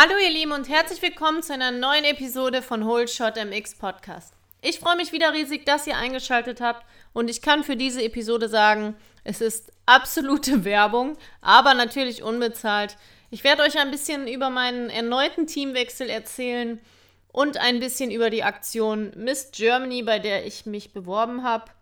Hallo ihr Lieben und herzlich willkommen zu einer neuen Episode von Whole Shot MX Podcast. Ich freue mich wieder riesig, dass ihr eingeschaltet habt und ich kann für diese Episode sagen, es ist absolute Werbung, aber natürlich unbezahlt. Ich werde euch ein bisschen über meinen erneuten Teamwechsel erzählen und ein bisschen über die Aktion Miss Germany, bei der ich mich beworben habe.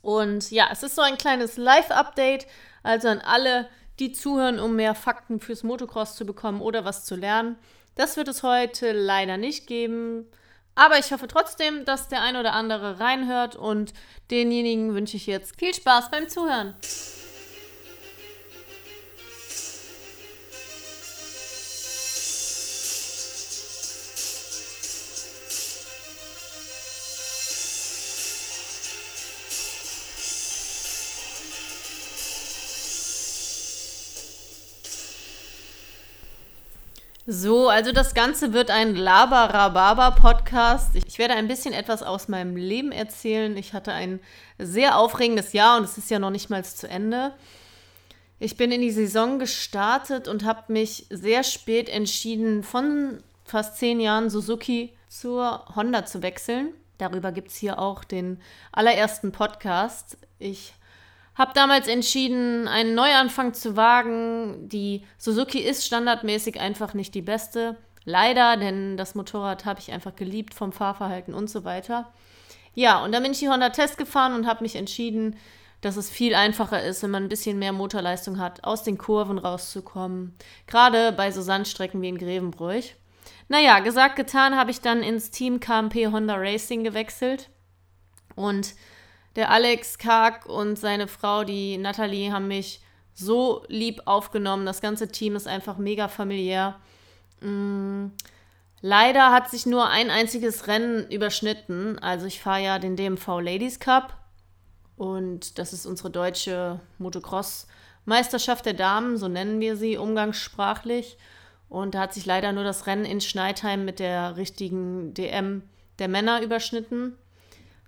Und ja, es ist so ein kleines Live-Update, also an alle, die zuhören, um mehr Fakten fürs Motocross zu bekommen oder was zu lernen. Das wird es heute leider nicht geben. Aber ich hoffe trotzdem, dass der ein oder andere reinhört und denjenigen wünsche ich jetzt viel Spaß beim Zuhören. So, also das Ganze wird ein Labarababa-Podcast. Ich werde ein bisschen etwas aus meinem Leben erzählen. Ich hatte ein sehr aufregendes Jahr und es ist ja noch nicht mal zu Ende. Ich bin in die Saison gestartet und habe mich sehr spät entschieden, von fast zehn Jahren Suzuki zur Honda zu wechseln. Darüber gibt es hier auch den allerersten Podcast. Ich habe damals entschieden, einen Neuanfang zu wagen. Die Suzuki ist standardmäßig einfach nicht die beste. Leider, denn das Motorrad habe ich einfach geliebt vom Fahrverhalten und so weiter. Ja, und dann bin ich die Honda Test gefahren und habe mich entschieden, dass es viel einfacher ist, wenn man ein bisschen mehr Motorleistung hat, aus den Kurven rauszukommen. Gerade bei so Sandstrecken wie in Grevenbruch. Naja, gesagt, getan, habe ich dann ins Team KMP Honda Racing gewechselt. Und der Alex Karg und seine Frau, die Nathalie, haben mich so lieb aufgenommen. Das ganze Team ist einfach mega familiär. Mm, leider hat sich nur ein einziges Rennen überschnitten. Also ich fahre ja den DMV Ladies Cup und das ist unsere deutsche Motocross-Meisterschaft der Damen, so nennen wir sie umgangssprachlich. Und da hat sich leider nur das Rennen in Schneidheim mit der richtigen DM der Männer überschnitten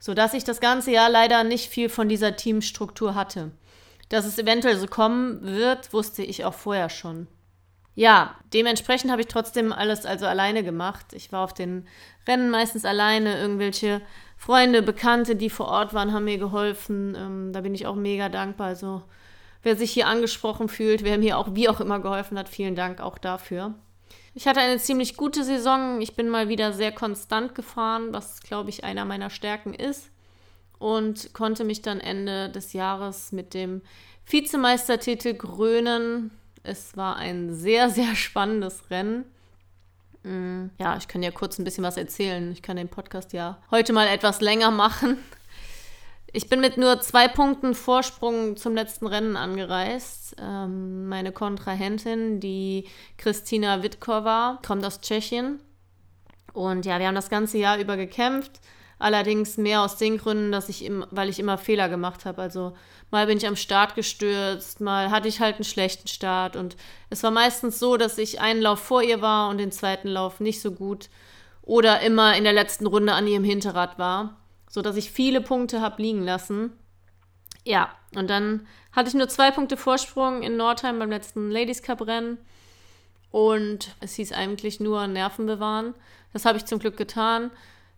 sodass ich das ganze Jahr leider nicht viel von dieser Teamstruktur hatte. Dass es eventuell so kommen wird, wusste ich auch vorher schon. Ja, dementsprechend habe ich trotzdem alles also alleine gemacht. Ich war auf den Rennen meistens alleine. Irgendwelche Freunde, Bekannte, die vor Ort waren, haben mir geholfen. Ähm, da bin ich auch mega dankbar. Also wer sich hier angesprochen fühlt, wer mir auch wie auch immer geholfen hat, vielen Dank auch dafür. Ich hatte eine ziemlich gute Saison. Ich bin mal wieder sehr konstant gefahren, was, glaube ich, einer meiner Stärken ist. Und konnte mich dann Ende des Jahres mit dem Vizemeistertitel krönen. Es war ein sehr, sehr spannendes Rennen. Mm, ja, ich kann ja kurz ein bisschen was erzählen. Ich kann den Podcast ja heute mal etwas länger machen. Ich bin mit nur zwei Punkten Vorsprung zum letzten Rennen angereist. Ähm, meine Kontrahentin, die Kristina Witkova, kommt aus Tschechien. Und ja, wir haben das ganze Jahr über gekämpft. Allerdings mehr aus den Gründen, dass ich im, weil ich immer Fehler gemacht habe. Also mal bin ich am Start gestürzt, mal hatte ich halt einen schlechten Start. Und es war meistens so, dass ich einen Lauf vor ihr war und den zweiten Lauf nicht so gut. Oder immer in der letzten Runde an ihrem Hinterrad war sodass ich viele Punkte habe liegen lassen. Ja, und dann hatte ich nur zwei Punkte Vorsprung in Nordheim beim letzten Ladies Cup Rennen. Und es hieß eigentlich nur Nerven bewahren. Das habe ich zum Glück getan.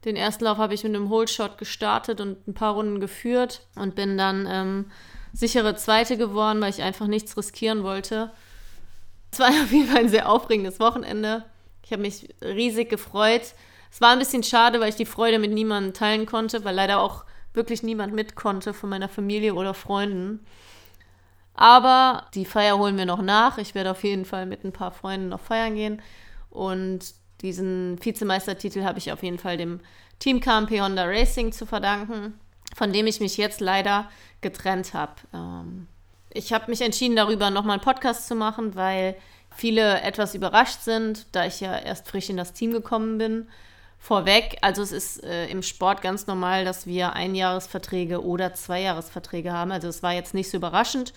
Den ersten Lauf habe ich mit einem Holeshot gestartet und ein paar Runden geführt und bin dann ähm, sichere Zweite geworden, weil ich einfach nichts riskieren wollte. Es war auf jeden Fall ein sehr aufregendes Wochenende. Ich habe mich riesig gefreut. Es war ein bisschen schade, weil ich die Freude mit niemandem teilen konnte, weil leider auch wirklich niemand mit konnte von meiner Familie oder Freunden. Aber die Feier holen wir noch nach. Ich werde auf jeden Fall mit ein paar Freunden noch feiern gehen. Und diesen Vizemeistertitel habe ich auf jeden Fall dem Team KMP Honda Racing zu verdanken, von dem ich mich jetzt leider getrennt habe. Ähm, ich habe mich entschieden, darüber nochmal einen Podcast zu machen, weil viele etwas überrascht sind, da ich ja erst frisch in das Team gekommen bin vorweg, also es ist äh, im Sport ganz normal, dass wir Einjahresverträge oder Zweijahresverträge haben. Also es war jetzt nicht so überraschend.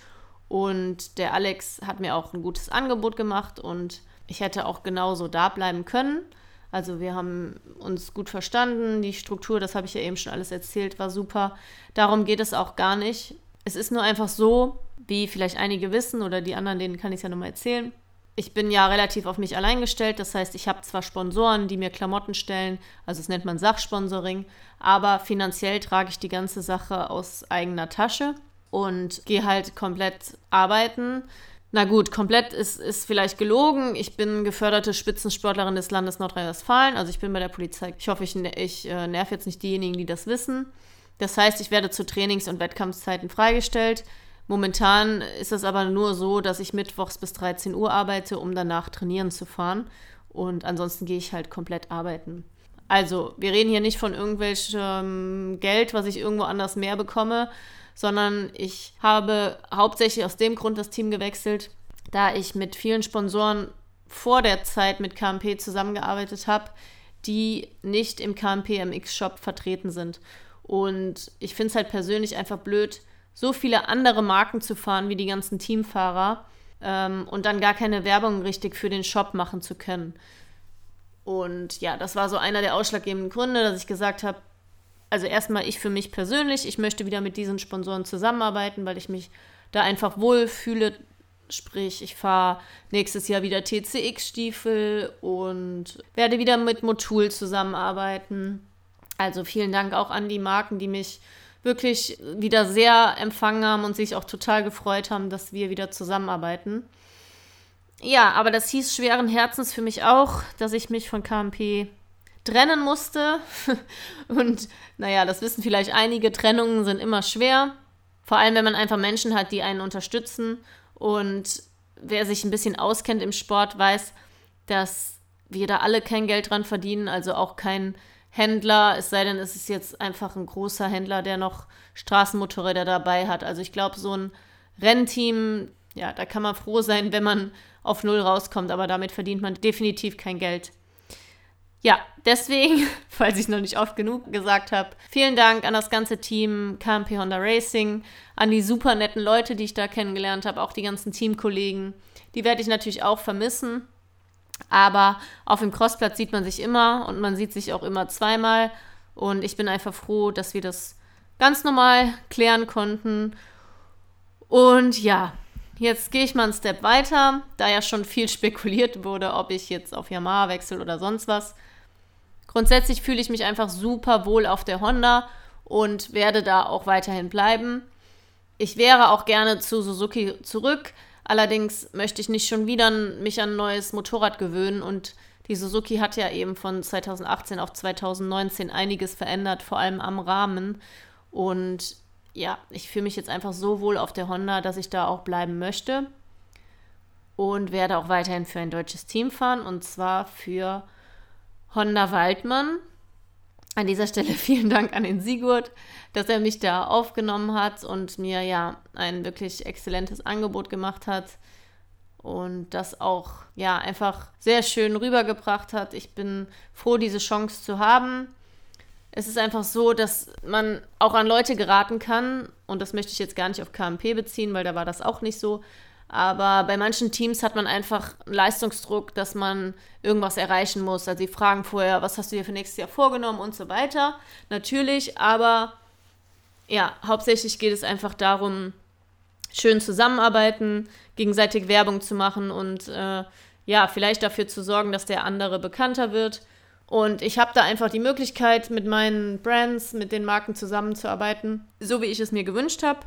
Und der Alex hat mir auch ein gutes Angebot gemacht und ich hätte auch genauso da bleiben können. Also wir haben uns gut verstanden, die Struktur, das habe ich ja eben schon alles erzählt, war super. Darum geht es auch gar nicht. Es ist nur einfach so, wie vielleicht einige wissen oder die anderen, denen kann ich es ja nochmal erzählen. Ich bin ja relativ auf mich allein gestellt. Das heißt, ich habe zwar Sponsoren, die mir Klamotten stellen, also das nennt man Sachsponsoring, aber finanziell trage ich die ganze Sache aus eigener Tasche und gehe halt komplett arbeiten. Na gut, komplett ist, ist vielleicht gelogen. Ich bin geförderte Spitzensportlerin des Landes Nordrhein-Westfalen. Also ich bin bei der Polizei. Ich hoffe, ich, ich äh, nerv jetzt nicht diejenigen, die das wissen. Das heißt, ich werde zu Trainings- und Wettkampfzeiten freigestellt. Momentan ist es aber nur so, dass ich mittwochs bis 13 Uhr arbeite, um danach trainieren zu fahren. Und ansonsten gehe ich halt komplett arbeiten. Also, wir reden hier nicht von irgendwelchem Geld, was ich irgendwo anders mehr bekomme, sondern ich habe hauptsächlich aus dem Grund das Team gewechselt, da ich mit vielen Sponsoren vor der Zeit mit KMP zusammengearbeitet habe, die nicht im KMP MX Shop vertreten sind. Und ich finde es halt persönlich einfach blöd, so viele andere Marken zu fahren wie die ganzen Teamfahrer ähm, und dann gar keine Werbung richtig für den Shop machen zu können. Und ja, das war so einer der ausschlaggebenden Gründe, dass ich gesagt habe, also erstmal ich für mich persönlich, ich möchte wieder mit diesen Sponsoren zusammenarbeiten, weil ich mich da einfach wohlfühle. Sprich, ich fahre nächstes Jahr wieder TCX-Stiefel und werde wieder mit Motul zusammenarbeiten. Also vielen Dank auch an die Marken, die mich wirklich wieder sehr empfangen haben und sich auch total gefreut haben, dass wir wieder zusammenarbeiten. Ja, aber das hieß schweren Herzens für mich auch, dass ich mich von KMP trennen musste. und naja, das wissen vielleicht einige, Trennungen sind immer schwer. Vor allem, wenn man einfach Menschen hat, die einen unterstützen. Und wer sich ein bisschen auskennt im Sport, weiß, dass wir da alle kein Geld dran verdienen, also auch kein Händler, es sei denn, es ist jetzt einfach ein großer Händler, der noch Straßenmotorräder dabei hat. Also ich glaube, so ein Rennteam, ja, da kann man froh sein, wenn man auf Null rauskommt, aber damit verdient man definitiv kein Geld. Ja, deswegen, falls ich noch nicht oft genug gesagt habe, vielen Dank an das ganze Team KMP Honda Racing, an die super netten Leute, die ich da kennengelernt habe, auch die ganzen Teamkollegen. Die werde ich natürlich auch vermissen. Aber auf dem Crossplatz sieht man sich immer und man sieht sich auch immer zweimal. Und ich bin einfach froh, dass wir das ganz normal klären konnten. Und ja, jetzt gehe ich mal einen Step weiter, da ja schon viel spekuliert wurde, ob ich jetzt auf Yamaha wechsle oder sonst was. Grundsätzlich fühle ich mich einfach super wohl auf der Honda und werde da auch weiterhin bleiben. Ich wäre auch gerne zu Suzuki zurück, Allerdings möchte ich nicht schon wieder mich an ein neues Motorrad gewöhnen und die Suzuki hat ja eben von 2018 auf 2019 einiges verändert, vor allem am Rahmen. Und ja, ich fühle mich jetzt einfach so wohl auf der Honda, dass ich da auch bleiben möchte. Und werde auch weiterhin für ein deutsches Team fahren und zwar für Honda Waldmann. An dieser Stelle vielen Dank an den Sigurd, dass er mich da aufgenommen hat und mir ja ein wirklich exzellentes Angebot gemacht hat und das auch ja einfach sehr schön rübergebracht hat. Ich bin froh, diese Chance zu haben. Es ist einfach so, dass man auch an Leute geraten kann und das möchte ich jetzt gar nicht auf KMP beziehen, weil da war das auch nicht so. Aber bei manchen Teams hat man einfach einen Leistungsdruck, dass man irgendwas erreichen muss. Also sie fragen vorher, was hast du dir für nächstes Jahr vorgenommen und so weiter. Natürlich, aber ja, hauptsächlich geht es einfach darum, schön zusammenarbeiten, gegenseitig Werbung zu machen und äh, ja, vielleicht dafür zu sorgen, dass der andere bekannter wird. Und ich habe da einfach die Möglichkeit, mit meinen Brands, mit den Marken zusammenzuarbeiten, so wie ich es mir gewünscht habe.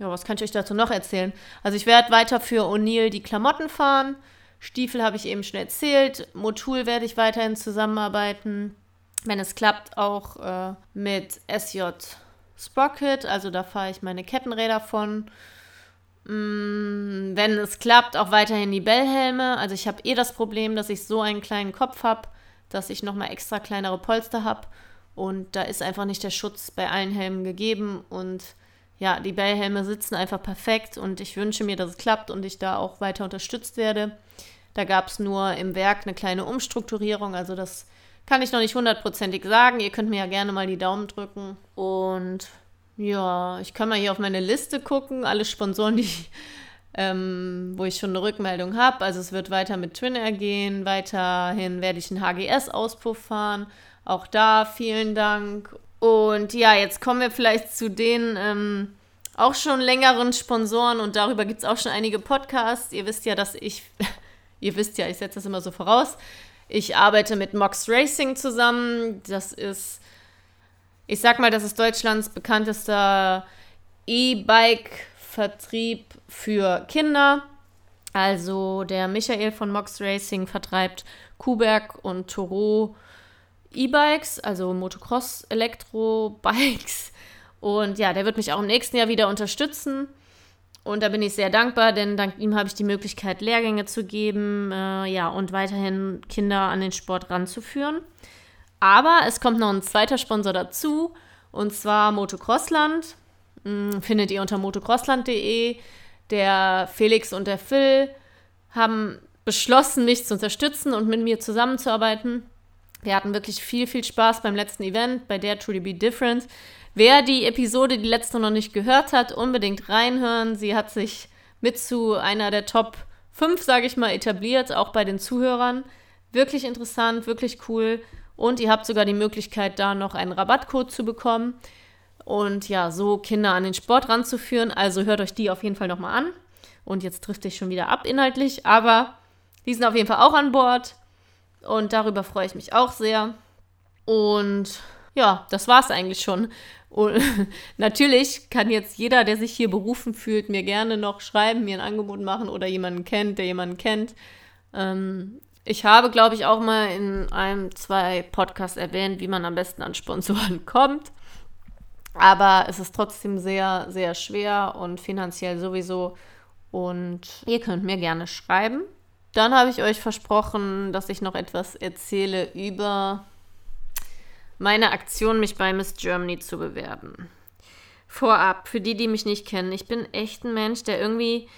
Ja, was kann ich euch dazu noch erzählen? Also ich werde weiter für O'Neill die Klamotten fahren. Stiefel habe ich eben schon erzählt. Motul werde ich weiterhin zusammenarbeiten. Wenn es klappt, auch äh, mit SJ Sprocket. Also da fahre ich meine Kettenräder von. Mm, wenn es klappt, auch weiterhin die Bellhelme. Also ich habe eh das Problem, dass ich so einen kleinen Kopf habe, dass ich nochmal extra kleinere Polster habe. Und da ist einfach nicht der Schutz bei allen Helmen gegeben. Und ja, die Bellhelme sitzen einfach perfekt und ich wünsche mir, dass es klappt und ich da auch weiter unterstützt werde. Da gab es nur im Werk eine kleine Umstrukturierung, also das kann ich noch nicht hundertprozentig sagen. Ihr könnt mir ja gerne mal die Daumen drücken. Und ja, ich kann mal hier auf meine Liste gucken, alle Sponsoren, die ähm, wo ich schon eine Rückmeldung habe. Also es wird weiter mit Twin Air gehen, weiterhin werde ich einen HGS-Auspuff fahren. Auch da vielen Dank. Und ja, jetzt kommen wir vielleicht zu den ähm, auch schon längeren Sponsoren und darüber gibt es auch schon einige Podcasts. Ihr wisst ja, dass ich Ihr wisst ja, ich setze das immer so voraus. Ich arbeite mit Mox Racing zusammen. Das ist, ich sag mal, das ist Deutschlands bekanntester E-Bike-Vertrieb für Kinder. Also der Michael von Mox Racing vertreibt Kuberg und Toro E-Bikes, also Motocross Elektro-Bikes. Und ja, der wird mich auch im nächsten Jahr wieder unterstützen. Und da bin ich sehr dankbar, denn dank ihm habe ich die Möglichkeit, Lehrgänge zu geben, äh, ja, und weiterhin Kinder an den Sport ranzuführen. Aber es kommt noch ein zweiter Sponsor dazu, und zwar Motocrossland. Hm, findet ihr unter motocrossland.de. Der Felix und der Phil haben beschlossen, mich zu unterstützen und mit mir zusammenzuarbeiten. Wir hatten wirklich viel, viel Spaß beim letzten Event, bei Dare Truly Be Different. Wer die Episode, die letzte noch nicht gehört hat, unbedingt reinhören. Sie hat sich mit zu einer der Top 5, sage ich mal, etabliert, auch bei den Zuhörern. Wirklich interessant, wirklich cool. Und ihr habt sogar die Möglichkeit, da noch einen Rabattcode zu bekommen und ja, so Kinder an den Sport ranzuführen. Also hört euch die auf jeden Fall nochmal an. Und jetzt trifft sich schon wieder ab inhaltlich, aber die sind auf jeden Fall auch an Bord und darüber freue ich mich auch sehr. Und ja, das war es eigentlich schon. Und natürlich kann jetzt jeder, der sich hier berufen fühlt, mir gerne noch schreiben, mir ein Angebot machen oder jemanden kennt, der jemanden kennt. Ähm, ich habe, glaube ich, auch mal in einem, zwei Podcasts erwähnt, wie man am besten an Sponsoren kommt. Aber es ist trotzdem sehr, sehr schwer und finanziell sowieso. Und ihr könnt mir gerne schreiben. Dann habe ich euch versprochen, dass ich noch etwas erzähle über meine Aktion, mich bei Miss Germany zu bewerben. Vorab, für die, die mich nicht kennen, ich bin echt ein Mensch, der irgendwie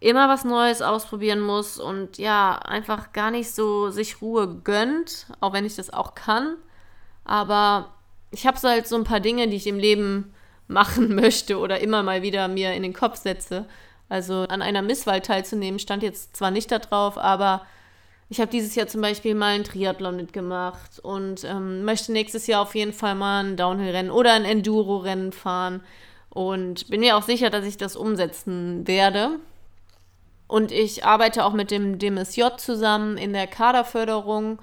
immer was Neues ausprobieren muss und ja, einfach gar nicht so sich Ruhe gönnt, auch wenn ich das auch kann. Aber ich habe so halt so ein paar Dinge, die ich im Leben machen möchte oder immer mal wieder mir in den Kopf setze. Also an einer Misswahl teilzunehmen, stand jetzt zwar nicht da drauf, aber ich habe dieses Jahr zum Beispiel mal einen Triathlon mitgemacht und ähm, möchte nächstes Jahr auf jeden Fall mal ein Downhill-Rennen oder ein Enduro-Rennen fahren und bin mir auch sicher, dass ich das umsetzen werde. Und ich arbeite auch mit dem DMSJ zusammen in der Kaderförderung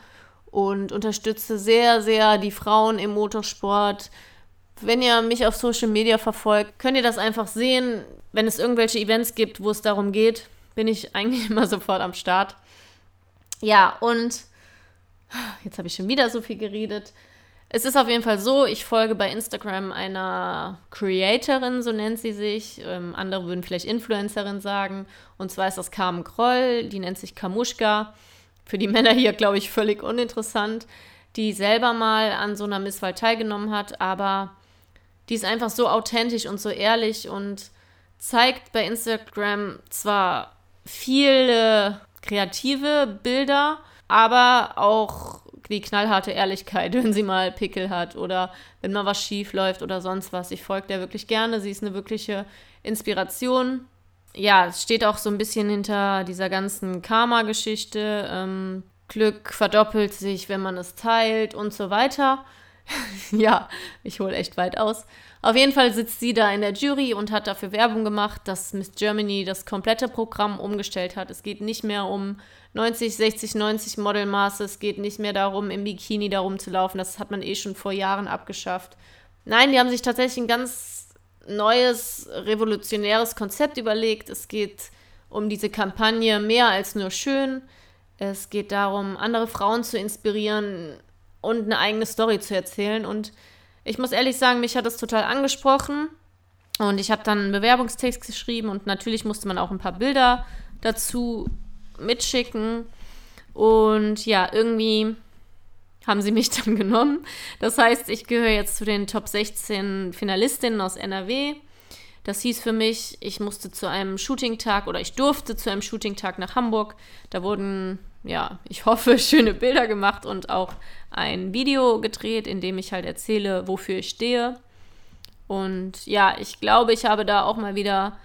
und unterstütze sehr, sehr die Frauen im Motorsport. Wenn ihr mich auf Social Media verfolgt, könnt ihr das einfach sehen wenn es irgendwelche Events gibt, wo es darum geht, bin ich eigentlich immer sofort am Start. Ja, und jetzt habe ich schon wieder so viel geredet. Es ist auf jeden Fall so, ich folge bei Instagram einer Creatorin, so nennt sie sich. Ähm, andere würden vielleicht Influencerin sagen. Und zwar ist das Carmen Kroll, die nennt sich Kamuschka. Für die Männer hier, glaube ich, völlig uninteressant. Die selber mal an so einer Misswahl teilgenommen hat, aber die ist einfach so authentisch und so ehrlich und zeigt bei Instagram zwar viele kreative Bilder, aber auch die knallharte Ehrlichkeit, wenn sie mal Pickel hat oder wenn mal was schief läuft oder sonst was. Ich folge der wirklich gerne. Sie ist eine wirkliche Inspiration. Ja, es steht auch so ein bisschen hinter dieser ganzen Karma-Geschichte. Ähm, Glück verdoppelt sich, wenn man es teilt und so weiter. ja, ich hole echt weit aus. Auf jeden Fall sitzt sie da in der Jury und hat dafür Werbung gemacht, dass Miss Germany das komplette Programm umgestellt hat. Es geht nicht mehr um 90, 60, 90 Modelmaße. Es geht nicht mehr darum, im Bikini darum zu laufen. Das hat man eh schon vor Jahren abgeschafft. Nein, die haben sich tatsächlich ein ganz neues, revolutionäres Konzept überlegt. Es geht um diese Kampagne mehr als nur schön. Es geht darum, andere Frauen zu inspirieren und eine eigene Story zu erzählen. Und ich muss ehrlich sagen, mich hat das total angesprochen. Und ich habe dann einen Bewerbungstext geschrieben und natürlich musste man auch ein paar Bilder dazu mitschicken. Und ja, irgendwie haben sie mich dann genommen. Das heißt, ich gehöre jetzt zu den Top 16 Finalistinnen aus NRW. Das hieß für mich, ich musste zu einem Shooting-Tag oder ich durfte zu einem Shooting-Tag nach Hamburg. Da wurden, ja, ich hoffe, schöne Bilder gemacht und auch ein Video gedreht, in dem ich halt erzähle, wofür ich stehe. Und ja, ich glaube, ich habe da auch mal wieder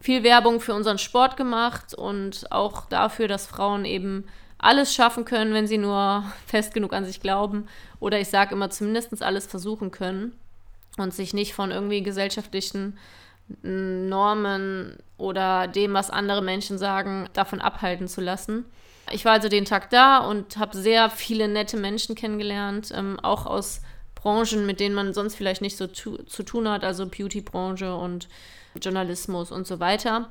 viel Werbung für unseren Sport gemacht und auch dafür, dass Frauen eben alles schaffen können, wenn sie nur fest genug an sich glauben. Oder ich sage immer zumindest alles versuchen können und sich nicht von irgendwie gesellschaftlichen Normen oder dem, was andere Menschen sagen, davon abhalten zu lassen. Ich war also den Tag da und habe sehr viele nette Menschen kennengelernt, ähm, auch aus Branchen, mit denen man sonst vielleicht nicht so tu zu tun hat, also Beauty-Branche und Journalismus und so weiter.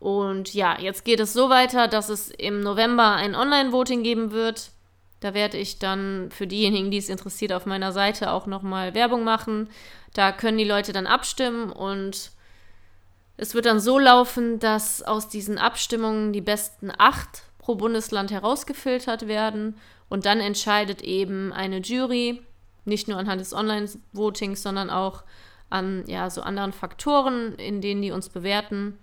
Und ja, jetzt geht es so weiter, dass es im November ein Online-Voting geben wird. Da werde ich dann für diejenigen, die es interessiert, auf meiner Seite auch nochmal Werbung machen. Da können die Leute dann abstimmen und es wird dann so laufen, dass aus diesen Abstimmungen die besten acht pro Bundesland herausgefiltert werden und dann entscheidet eben eine Jury, nicht nur anhand des Online-Votings, sondern auch an ja, so anderen Faktoren, in denen die uns bewerten.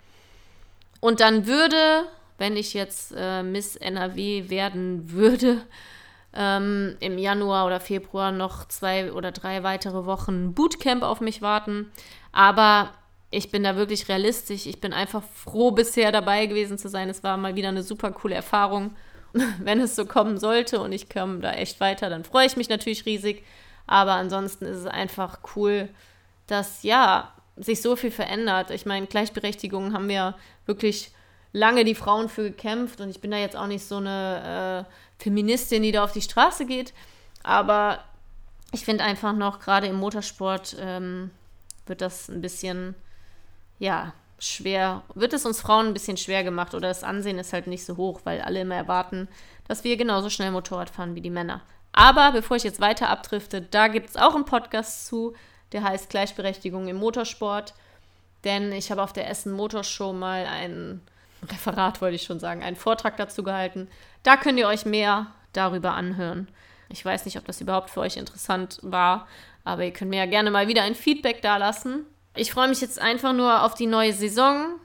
Und dann würde, wenn ich jetzt äh, Miss NRW werden würde, ähm, im Januar oder Februar noch zwei oder drei weitere Wochen Bootcamp auf mich warten. Aber ich bin da wirklich realistisch. Ich bin einfach froh, bisher dabei gewesen zu sein. Es war mal wieder eine super coole Erfahrung. Wenn es so kommen sollte und ich komme da echt weiter, dann freue ich mich natürlich riesig. Aber ansonsten ist es einfach cool, dass ja sich so viel verändert. Ich meine, Gleichberechtigung haben wir wirklich lange die Frauen für gekämpft und ich bin da jetzt auch nicht so eine äh, Feministin, die da auf die Straße geht. Aber ich finde einfach noch, gerade im Motorsport ähm, wird das ein bisschen ja, schwer, wird es uns Frauen ein bisschen schwer gemacht oder das Ansehen ist halt nicht so hoch, weil alle immer erwarten, dass wir genauso schnell Motorrad fahren wie die Männer. Aber bevor ich jetzt weiter abdrifte, da gibt es auch einen Podcast zu, der heißt Gleichberechtigung im Motorsport. Denn ich habe auf der Essen Motorshow mal ein Referat, wollte ich schon sagen, einen Vortrag dazu gehalten. Da könnt ihr euch mehr darüber anhören. Ich weiß nicht, ob das überhaupt für euch interessant war, aber ihr könnt mir ja gerne mal wieder ein Feedback dalassen. Ich freue mich jetzt einfach nur auf die neue Saison,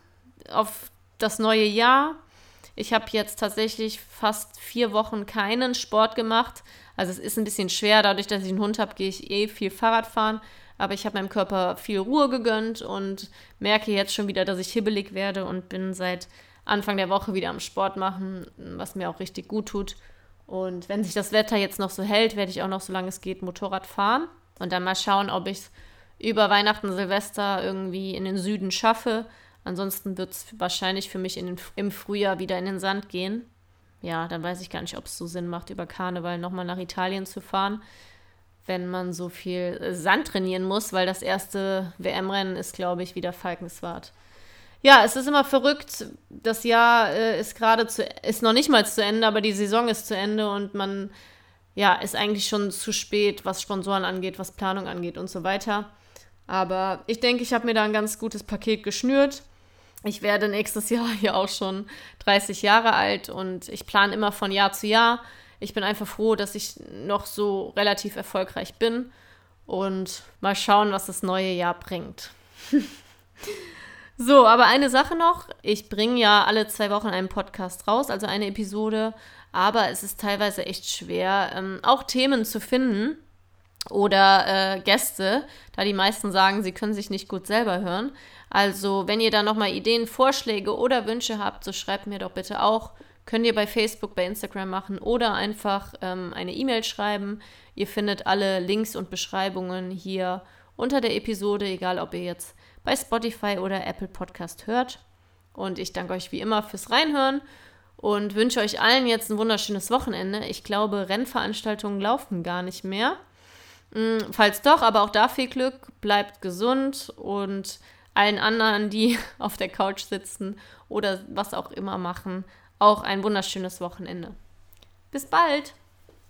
auf das neue Jahr. Ich habe jetzt tatsächlich fast vier Wochen keinen Sport gemacht. Also es ist ein bisschen schwer, dadurch, dass ich einen Hund habe, gehe ich eh viel Fahrrad fahren. Aber ich habe meinem Körper viel Ruhe gegönnt und merke jetzt schon wieder, dass ich hibbelig werde und bin seit Anfang der Woche wieder am Sport machen, was mir auch richtig gut tut. Und wenn sich das Wetter jetzt noch so hält, werde ich auch noch, solange es geht, Motorrad fahren. Und dann mal schauen, ob ich es über Weihnachten, Silvester irgendwie in den Süden schaffe. Ansonsten wird es wahrscheinlich für mich den, im Frühjahr wieder in den Sand gehen. Ja, dann weiß ich gar nicht, ob es so Sinn macht, über Karneval nochmal nach Italien zu fahren, wenn man so viel Sand trainieren muss, weil das erste WM-Rennen ist, glaube ich, wieder Falkenswart. Ja, es ist immer verrückt. Das Jahr äh, ist gerade zu, ist noch nicht mal zu Ende, aber die Saison ist zu Ende und man, ja, ist eigentlich schon zu spät, was Sponsoren angeht, was Planung angeht und so weiter. Aber ich denke, ich habe mir da ein ganz gutes Paket geschnürt. Ich werde nächstes Jahr hier auch schon 30 Jahre alt und ich plane immer von Jahr zu Jahr. Ich bin einfach froh, dass ich noch so relativ erfolgreich bin und mal schauen, was das neue Jahr bringt. so, aber eine Sache noch. Ich bringe ja alle zwei Wochen einen Podcast raus, also eine Episode, aber es ist teilweise echt schwer, ähm, auch Themen zu finden, oder äh, Gäste, da die meisten sagen, sie können sich nicht gut selber hören. Also, wenn ihr da nochmal Ideen, Vorschläge oder Wünsche habt, so schreibt mir doch bitte auch. Könnt ihr bei Facebook, bei Instagram machen oder einfach ähm, eine E-Mail schreiben. Ihr findet alle Links und Beschreibungen hier unter der Episode, egal ob ihr jetzt bei Spotify oder Apple Podcast hört. Und ich danke euch wie immer fürs Reinhören und wünsche euch allen jetzt ein wunderschönes Wochenende. Ich glaube, Rennveranstaltungen laufen gar nicht mehr. Mm, falls doch, aber auch da viel Glück, bleibt gesund und allen anderen, die auf der Couch sitzen oder was auch immer machen, auch ein wunderschönes Wochenende. Bis bald!